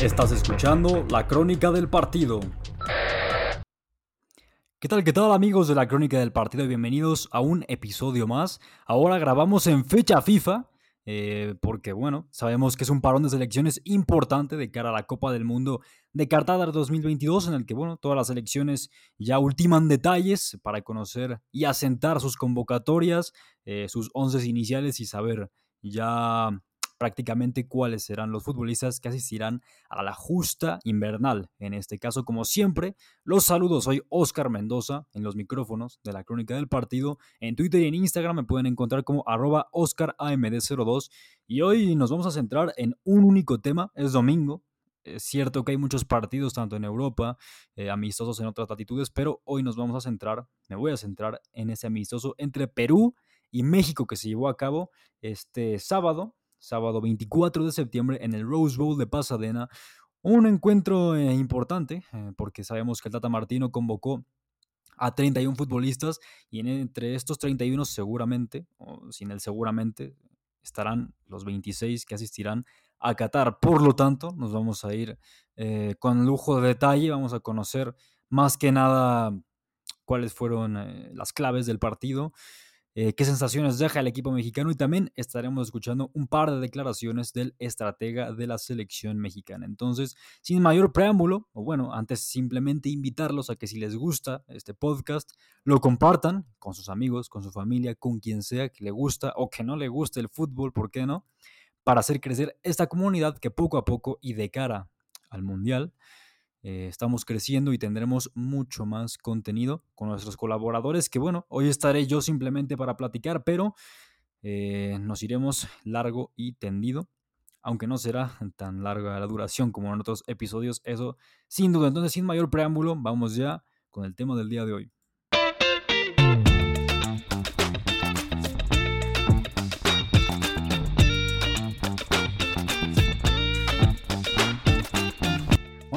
Estás escuchando la crónica del partido. ¿Qué tal, qué tal amigos de la crónica del partido? Bienvenidos a un episodio más. Ahora grabamos en fecha FIFA, eh, porque bueno, sabemos que es un parón de selecciones importante de cara a la Copa del Mundo de Qatar 2022, en el que bueno, todas las selecciones ya ultiman detalles para conocer y asentar sus convocatorias, eh, sus once iniciales y saber ya prácticamente cuáles serán los futbolistas que asistirán a la justa invernal. En este caso, como siempre, los saludos. Soy Oscar Mendoza en los micrófonos de la Crónica del Partido. En Twitter y en Instagram me pueden encontrar como arroba OscarAMD02. Y hoy nos vamos a centrar en un único tema. Es domingo, es cierto que hay muchos partidos, tanto en Europa, eh, amistosos en otras latitudes, pero hoy nos vamos a centrar, me voy a centrar en ese amistoso entre Perú y México que se llevó a cabo este sábado, sábado 24 de septiembre en el Rose Bowl de Pasadena. Un encuentro eh, importante, eh, porque sabemos que el Tata Martino convocó a 31 futbolistas y entre estos 31 seguramente, o sin el seguramente, estarán los 26 que asistirán a Qatar. Por lo tanto, nos vamos a ir eh, con lujo de detalle, vamos a conocer más que nada cuáles fueron eh, las claves del partido, eh, qué sensaciones deja el equipo mexicano y también estaremos escuchando un par de declaraciones del estratega de la selección mexicana. Entonces, sin mayor preámbulo, o bueno, antes simplemente invitarlos a que si les gusta este podcast, lo compartan con sus amigos, con su familia, con quien sea que le gusta o que no le guste el fútbol, ¿por qué no? Para hacer crecer esta comunidad que poco a poco y de cara al mundial, eh, estamos creciendo y tendremos mucho más contenido con nuestros colaboradores, que bueno, hoy estaré yo simplemente para platicar, pero eh, nos iremos largo y tendido, aunque no será tan larga la duración como en otros episodios, eso sin duda. Entonces, sin mayor preámbulo, vamos ya con el tema del día de hoy.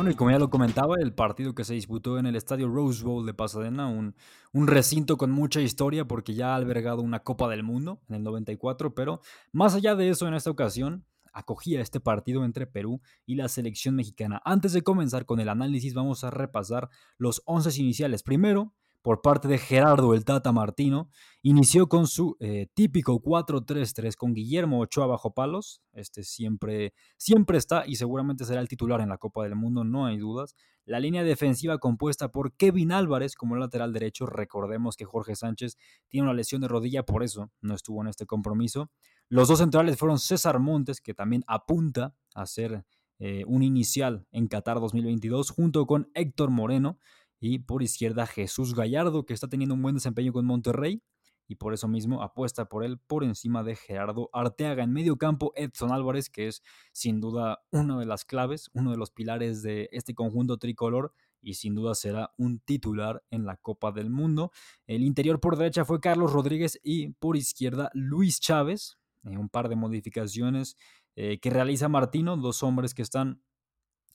Y como ya lo comentaba, el partido que se disputó en el estadio Rose Bowl de Pasadena, un, un, recinto con mucha historia porque ya ha albergado una Copa del Mundo en el 94, pero más allá de eso, en esta ocasión acogía este partido entre Perú y la selección mexicana. Antes de comenzar con el análisis, vamos a repasar los 11 iniciales. Primero, por parte de Gerardo el Tata Martino, inició con su eh, típico 4-3-3 con Guillermo Ochoa bajo palos. Este siempre, siempre está y seguramente será el titular en la Copa del Mundo, no hay dudas. La línea defensiva compuesta por Kevin Álvarez como lateral derecho. Recordemos que Jorge Sánchez tiene una lesión de rodilla, por eso no estuvo en este compromiso. Los dos centrales fueron César Montes, que también apunta a ser eh, un inicial en Qatar 2022, junto con Héctor Moreno. Y por izquierda Jesús Gallardo, que está teniendo un buen desempeño con Monterrey. Y por eso mismo apuesta por él por encima de Gerardo Arteaga. En medio campo, Edson Álvarez, que es sin duda una de las claves, uno de los pilares de este conjunto tricolor y sin duda será un titular en la Copa del Mundo. El interior por derecha fue Carlos Rodríguez y por izquierda Luis Chávez. Eh, un par de modificaciones eh, que realiza Martino, dos hombres que están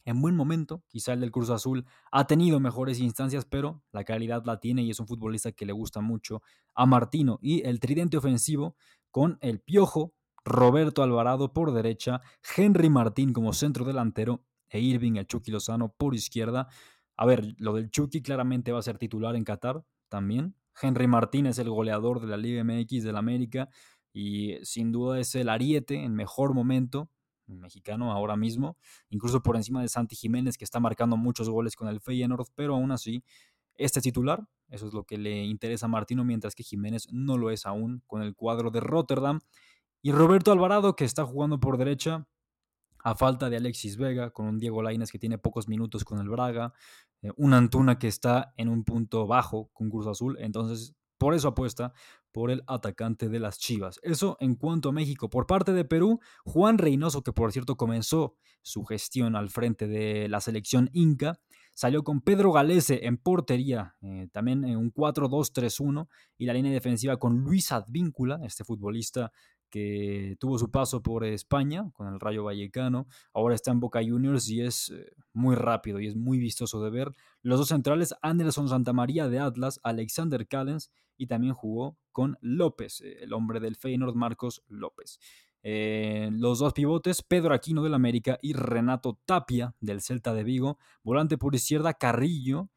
en buen momento. Quizá el del Cruz Azul ha tenido mejores instancias, pero la calidad la tiene y es un futbolista que le gusta mucho a Martino. Y el tridente ofensivo con el Piojo, Roberto Alvarado por derecha, Henry Martín como centro delantero e Irving el Chucky Lozano por izquierda. A ver, lo del Chucky claramente va a ser titular en Qatar también. Henry Martín es el goleador de la Liga MX del América y sin duda es el ariete en mejor momento mexicano ahora mismo, incluso por encima de Santi Jiménez, que está marcando muchos goles con el Feyenoord, pero aún así este titular, eso es lo que le interesa a Martino, mientras que Jiménez no lo es aún con el cuadro de Rotterdam. Y Roberto Alvarado, que está jugando por derecha, a falta de Alexis Vega, con un Diego Lainez que tiene pocos minutos con el Braga, eh, un Antuna que está en un punto bajo con Cruz Azul, entonces por eso apuesta por el atacante de las Chivas. Eso en cuanto a México. Por parte de Perú, Juan Reynoso, que por cierto comenzó su gestión al frente de la selección Inca, salió con Pedro Galese en portería, eh, también en un 4-2-3-1, y la línea defensiva con Luis Advíncula, este futbolista que tuvo su paso por España con el Rayo Vallecano, ahora está en Boca Juniors y es eh, muy rápido y es muy vistoso de ver. Los dos centrales, Anderson Santamaría de Atlas, Alexander Callens y también jugó con López, eh, el hombre del Feyenoord, Marcos López. Eh, los dos pivotes, Pedro Aquino del América y Renato Tapia del Celta de Vigo. Volante por izquierda, Carrillo.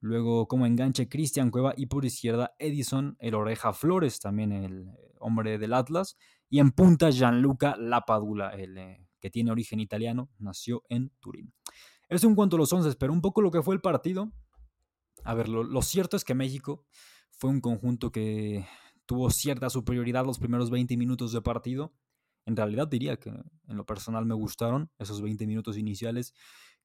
Luego como enganche Cristian Cueva y por izquierda Edison, el Oreja Flores, también el hombre del Atlas. Y en punta, Gianluca Lapadula, el eh, que tiene origen italiano, nació en Turín. Es un cuanto a los 11, pero un poco lo que fue el partido. A ver, lo, cierto es que México fue un conjunto que tuvo cierta superioridad los primeros 20 minutos de partido. En realidad diría que en lo personal me gustaron esos 20 minutos iniciales,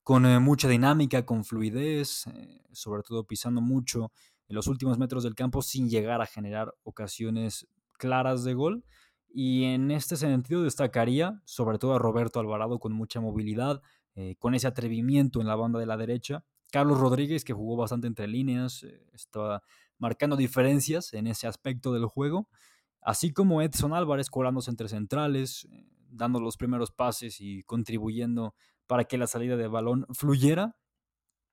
con eh, mucha dinámica, con fluidez, eh, sobre todo pisando mucho en los últimos metros del campo sin llegar a generar ocasiones claras de gol. Y en este sentido destacaría sobre todo a Roberto Alvarado con mucha movilidad, eh, con ese atrevimiento en la banda de la derecha. Carlos Rodríguez, que jugó bastante entre líneas, eh, estaba marcando diferencias en ese aspecto del juego. Así como Edson Álvarez colándose entre centrales, eh, dando los primeros pases y contribuyendo para que la salida de balón fluyera.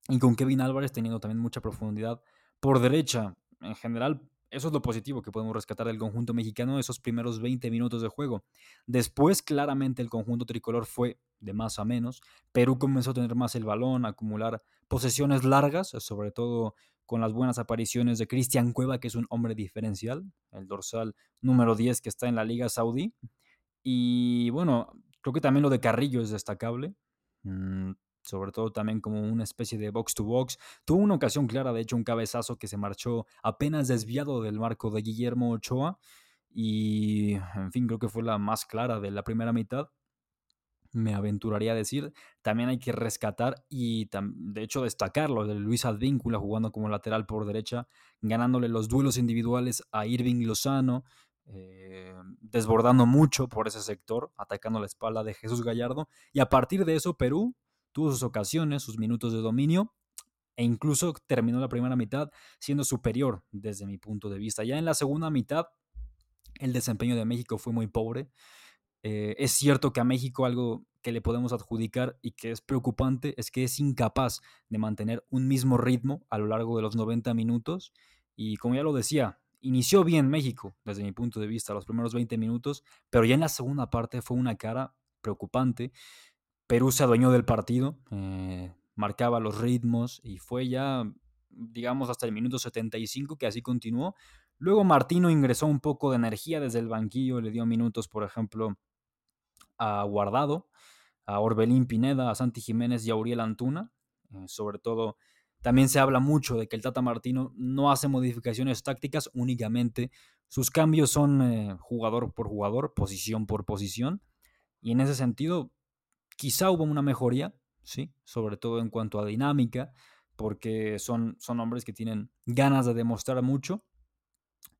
Y con Kevin Álvarez teniendo también mucha profundidad por derecha. En general, eso es lo positivo que podemos rescatar del conjunto mexicano esos primeros 20 minutos de juego. Después, claramente, el conjunto tricolor fue de más a menos. Perú comenzó a tener más el balón, a acumular posesiones largas, sobre todo con las buenas apariciones de Cristian Cueva, que es un hombre diferencial, el dorsal número 10 que está en la Liga Saudí. Y bueno, creo que también lo de Carrillo es destacable. Sobre todo también como una especie de box to box. Tuvo una ocasión clara, de hecho, un cabezazo que se marchó apenas desviado del marco de Guillermo Ochoa. Y, en fin, creo que fue la más clara de la primera mitad. Me aventuraría a decir. También hay que rescatar y, de hecho, destacarlo de Luis Advíncula jugando como lateral por derecha, ganándole los duelos individuales a Irving Lozano. Eh, desbordando mucho por ese sector, atacando la espalda de Jesús Gallardo. Y a partir de eso, Perú sus ocasiones, sus minutos de dominio e incluso terminó la primera mitad siendo superior desde mi punto de vista. Ya en la segunda mitad, el desempeño de México fue muy pobre. Eh, es cierto que a México algo que le podemos adjudicar y que es preocupante es que es incapaz de mantener un mismo ritmo a lo largo de los 90 minutos. Y como ya lo decía, inició bien México desde mi punto de vista los primeros 20 minutos, pero ya en la segunda parte fue una cara preocupante. Perú se adueñó del partido, eh, marcaba los ritmos y fue ya, digamos, hasta el minuto 75 que así continuó. Luego Martino ingresó un poco de energía desde el banquillo, le dio minutos, por ejemplo, a Guardado, a Orbelín Pineda, a Santi Jiménez y a Uriel Antuna. Eh, sobre todo, también se habla mucho de que el Tata Martino no hace modificaciones tácticas, únicamente sus cambios son eh, jugador por jugador, posición por posición. Y en ese sentido, Quizá hubo una mejoría, ¿sí? Sobre todo en cuanto a dinámica, porque son, son hombres que tienen ganas de demostrar mucho.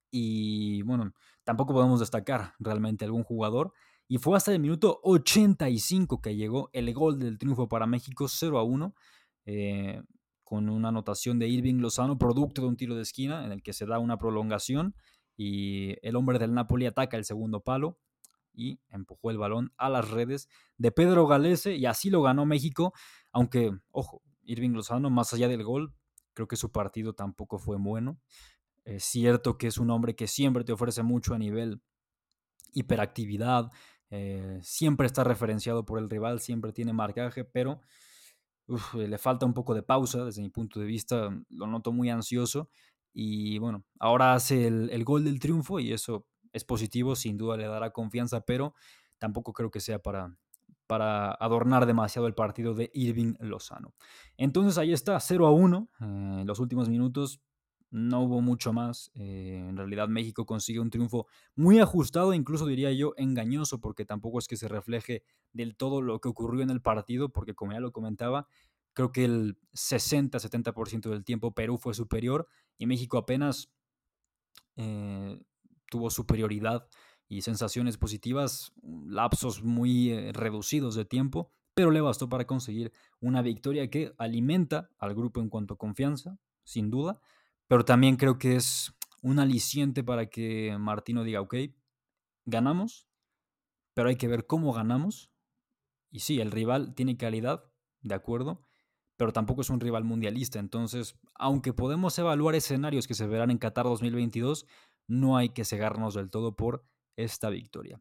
Y bueno, tampoco podemos destacar realmente algún jugador. Y fue hasta el minuto 85 que llegó el gol del triunfo para México 0 a 1, eh, con una anotación de Irving Lozano, producto de un tiro de esquina en el que se da una prolongación y el hombre del Napoli ataca el segundo palo y empujó el balón a las redes de Pedro Galese y así lo ganó México, aunque, ojo, Irving Lozano, más allá del gol, creo que su partido tampoco fue bueno. Es cierto que es un hombre que siempre te ofrece mucho a nivel hiperactividad, eh, siempre está referenciado por el rival, siempre tiene marcaje, pero le falta un poco de pausa desde mi punto de vista, lo noto muy ansioso y bueno, ahora hace el gol del triunfo y eso es positivo, sin duda le dará confianza, pero tampoco creo que sea para, para adornar demasiado el partido de Irving Lozano. Entonces ahí está, 0 a 1. en los últimos minutos no hubo mucho más. Eh, en realidad México consigue un triunfo muy ajustado, incluso diría yo engañoso, porque tampoco es que se refleje del todo lo que ocurrió en el partido, porque como ya lo comentaba, creo que el 60-70% del tiempo Perú fue superior y México apenas eh, tuvo superioridad y sensaciones positivas, lapsos muy eh, reducidos de tiempo, pero le bastó para conseguir una victoria que alimenta al grupo en cuanto a confianza, sin duda, pero también creo que es un aliciente para que Martino diga, ok, ganamos, pero hay que ver cómo ganamos. Y sí, el rival tiene calidad, de acuerdo, pero tampoco es un rival mundialista. Entonces, aunque podemos evaluar escenarios que se verán en Qatar 2022, no hay que cegarnos del todo por esta victoria.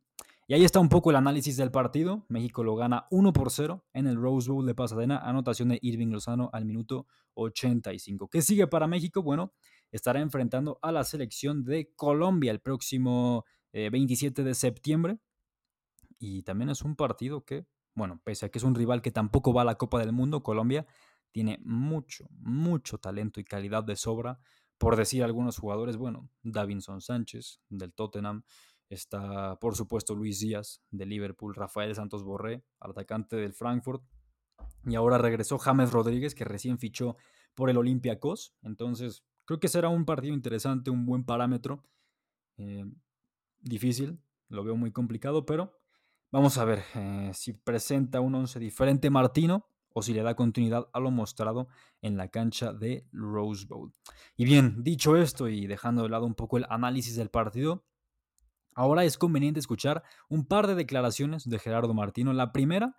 Y ahí está un poco el análisis del partido. México lo gana 1 por 0 en el Rose Bowl de Pasadena, anotación de Irving Lozano al minuto 85. ¿Qué sigue para México? Bueno, estará enfrentando a la selección de Colombia el próximo 27 eh, de septiembre. Y también es un partido que, bueno, pese a que es un rival que tampoco va a la Copa del Mundo, Colombia tiene mucho, mucho talento y calidad de sobra. Por decir algunos jugadores, bueno, Davinson Sánchez del Tottenham, Está, por supuesto, Luis Díaz de Liverpool, Rafael Santos Borré, atacante del Frankfurt. Y ahora regresó James Rodríguez, que recién fichó por el Olympiacos. Entonces, creo que será un partido interesante, un buen parámetro. Eh, difícil, lo veo muy complicado, pero vamos a ver eh, si presenta un once diferente Martino o si le da continuidad a lo mostrado en la cancha de Rose Bowl. Y bien, dicho esto y dejando de lado un poco el análisis del partido, Ahora es conveniente escuchar un par de declaraciones de Gerardo Martino. La primera,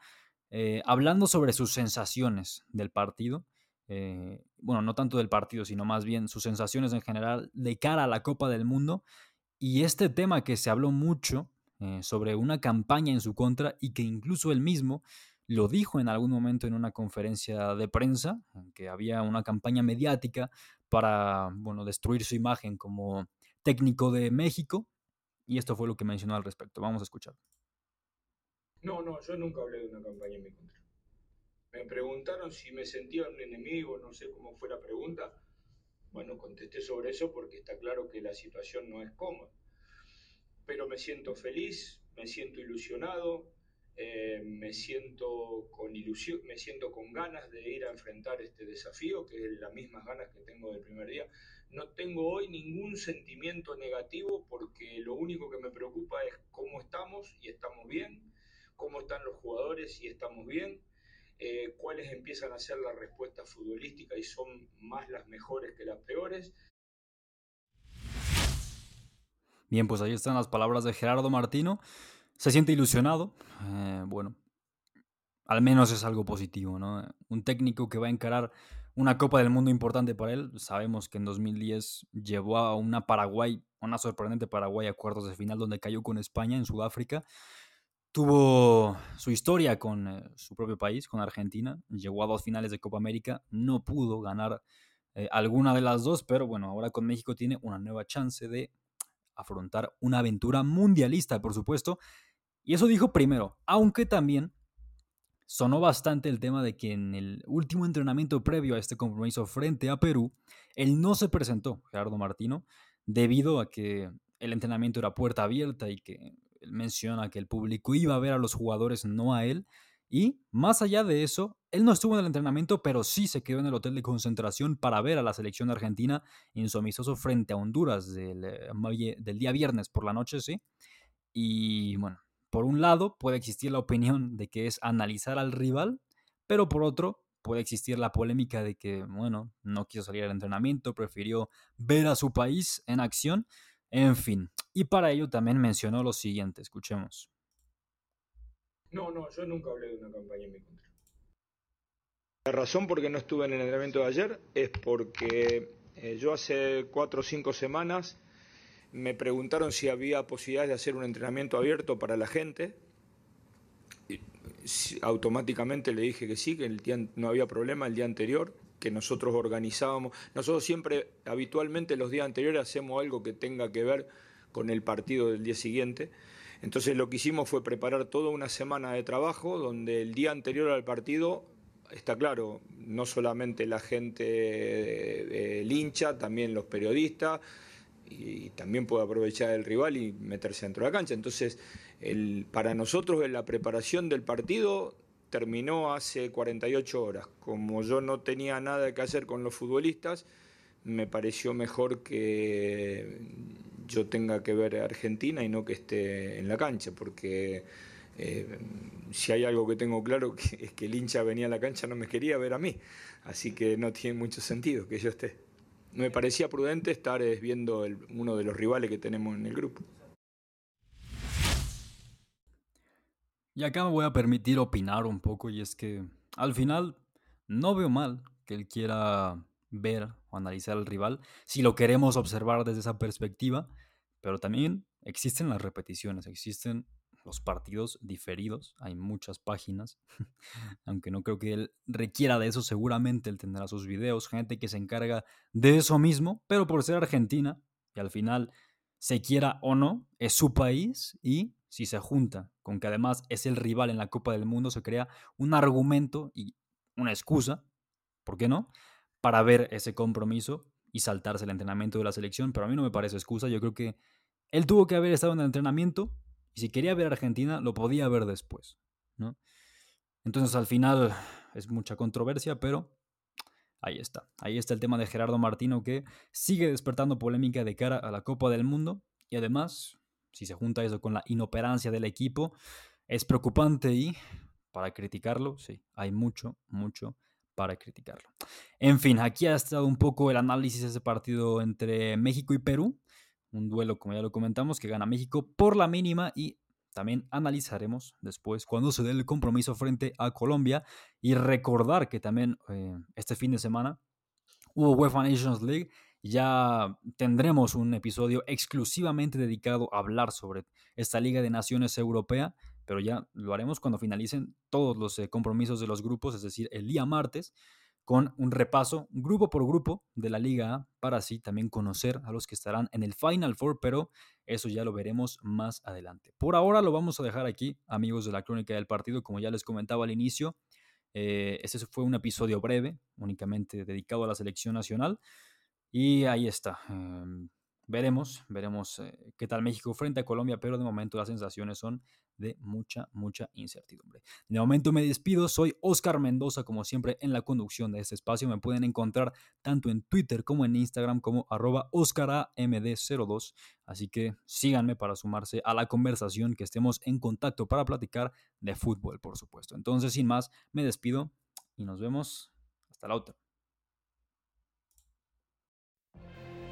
eh, hablando sobre sus sensaciones del partido. Eh, bueno, no tanto del partido, sino más bien sus sensaciones en general de cara a la Copa del Mundo. Y este tema que se habló mucho eh, sobre una campaña en su contra y que incluso él mismo lo dijo en algún momento en una conferencia de prensa, que había una campaña mediática para, bueno, destruir su imagen como técnico de México y esto fue lo que mencionó al respecto. Vamos a escuchar. No, no, yo nunca hablé de una campaña en mi contra. Me preguntaron si me sentía un enemigo, no sé cómo fue la pregunta. Bueno, contesté sobre eso porque está claro que la situación no es cómoda. Pero me siento feliz, me siento ilusionado, eh, me siento con ilusión, me siento con ganas de ir a enfrentar este desafío, que es las mismas ganas que tengo del primer día. No tengo hoy ningún sentimiento negativo porque lo único que me preocupa es cómo estamos y estamos bien, cómo están los jugadores y estamos bien, eh, cuáles empiezan a ser las respuestas futbolísticas y son más las mejores que las peores. Bien, pues ahí están las palabras de Gerardo Martino. Se siente ilusionado. Eh, bueno, al menos es algo positivo, ¿no? Un técnico que va a encarar una Copa del Mundo importante para él. Sabemos que en 2010 llevó a una Paraguay, una sorprendente Paraguay a cuartos de final donde cayó con España en Sudáfrica. Tuvo su historia con eh, su propio país, con Argentina. Llegó a dos finales de Copa América. No pudo ganar eh, alguna de las dos, pero bueno, ahora con México tiene una nueva chance de afrontar una aventura mundialista, por supuesto. Y eso dijo primero, aunque también sonó bastante el tema de que en el último entrenamiento previo a este compromiso frente a Perú, él no se presentó, Gerardo Martino, debido a que el entrenamiento era puerta abierta y que él menciona que el público iba a ver a los jugadores, no a él. Y más allá de eso, él no estuvo en el entrenamiento, pero sí se quedó en el hotel de concentración para ver a la selección argentina en su amistoso frente a Honduras del, eh, del día viernes por la noche, sí. Y bueno, por un lado, puede existir la opinión de que es analizar al rival, pero por otro, puede existir la polémica de que, bueno, no quiso salir al entrenamiento, prefirió ver a su país en acción, en fin. Y para ello también mencionó lo siguiente, escuchemos. No, no, yo nunca hablé de una campaña en mi contra. La razón por qué no estuve en el entrenamiento de ayer es porque eh, yo hace cuatro o cinco semanas me preguntaron si había posibilidad de hacer un entrenamiento abierto para la gente. automáticamente le dije que sí, que el no había problema el día anterior, que nosotros organizábamos. Nosotros siempre, habitualmente los días anteriores hacemos algo que tenga que ver con el partido del día siguiente. Entonces lo que hicimos fue preparar toda una semana de trabajo donde el día anterior al partido, está claro, no solamente la gente del hincha, también los periodistas, y, también puede aprovechar el rival y meterse dentro de la cancha. Entonces, el, para nosotros la preparación del partido terminó hace 48 horas. Como yo no tenía nada que hacer con los futbolistas, me pareció mejor que yo tenga que ver a Argentina y no que esté en la cancha, porque eh, si hay algo que tengo claro es que el hincha venía a la cancha no me quería ver a mí, así que no tiene mucho sentido que yo esté. Me parecía prudente estar eh, viendo uno de los rivales que tenemos en el grupo. Y acá me voy a permitir opinar un poco y es que al final no veo mal que él quiera ver o analizar al rival si lo queremos observar desde esa perspectiva, pero también existen las repeticiones, existen los partidos diferidos, hay muchas páginas, aunque no creo que él requiera de eso, seguramente él tendrá sus videos, gente que se encarga de eso mismo, pero por ser Argentina, y al final se quiera o no, es su país y si se junta con que además es el rival en la Copa del Mundo, se crea un argumento y una excusa, ¿por qué no?, para ver ese compromiso y saltarse el entrenamiento de la selección, pero a mí no me parece excusa, yo creo que él tuvo que haber estado en el entrenamiento y si quería ver a Argentina lo podía ver después, ¿no? Entonces al final es mucha controversia, pero ahí está. Ahí está el tema de Gerardo Martino que sigue despertando polémica de cara a la Copa del Mundo y además, si se junta eso con la inoperancia del equipo, es preocupante y para criticarlo, sí, hay mucho, mucho para criticarlo. En fin, aquí ha estado un poco el análisis de ese partido entre México y Perú. Un duelo, como ya lo comentamos, que gana México por la mínima y también analizaremos después cuando se dé el compromiso frente a Colombia y recordar que también eh, este fin de semana hubo UEFA Nations League. Ya tendremos un episodio exclusivamente dedicado a hablar sobre esta Liga de Naciones Europea pero ya lo haremos cuando finalicen todos los eh, compromisos de los grupos, es decir, el día martes, con un repaso grupo por grupo de la Liga para así también conocer a los que estarán en el Final Four, pero eso ya lo veremos más adelante. Por ahora lo vamos a dejar aquí, amigos de la crónica del partido, como ya les comentaba al inicio. Eh, ese fue un episodio breve, únicamente dedicado a la selección nacional. Y ahí está. Em, veremos, veremos eh, qué tal México frente a Colombia, pero de momento las sensaciones son de mucha, mucha incertidumbre. De momento me despido, soy Oscar Mendoza, como siempre en la conducción de este espacio. Me pueden encontrar tanto en Twitter como en Instagram como arroba OscarAMD02. Así que síganme para sumarse a la conversación, que estemos en contacto para platicar de fútbol, por supuesto. Entonces, sin más, me despido y nos vemos hasta la otra.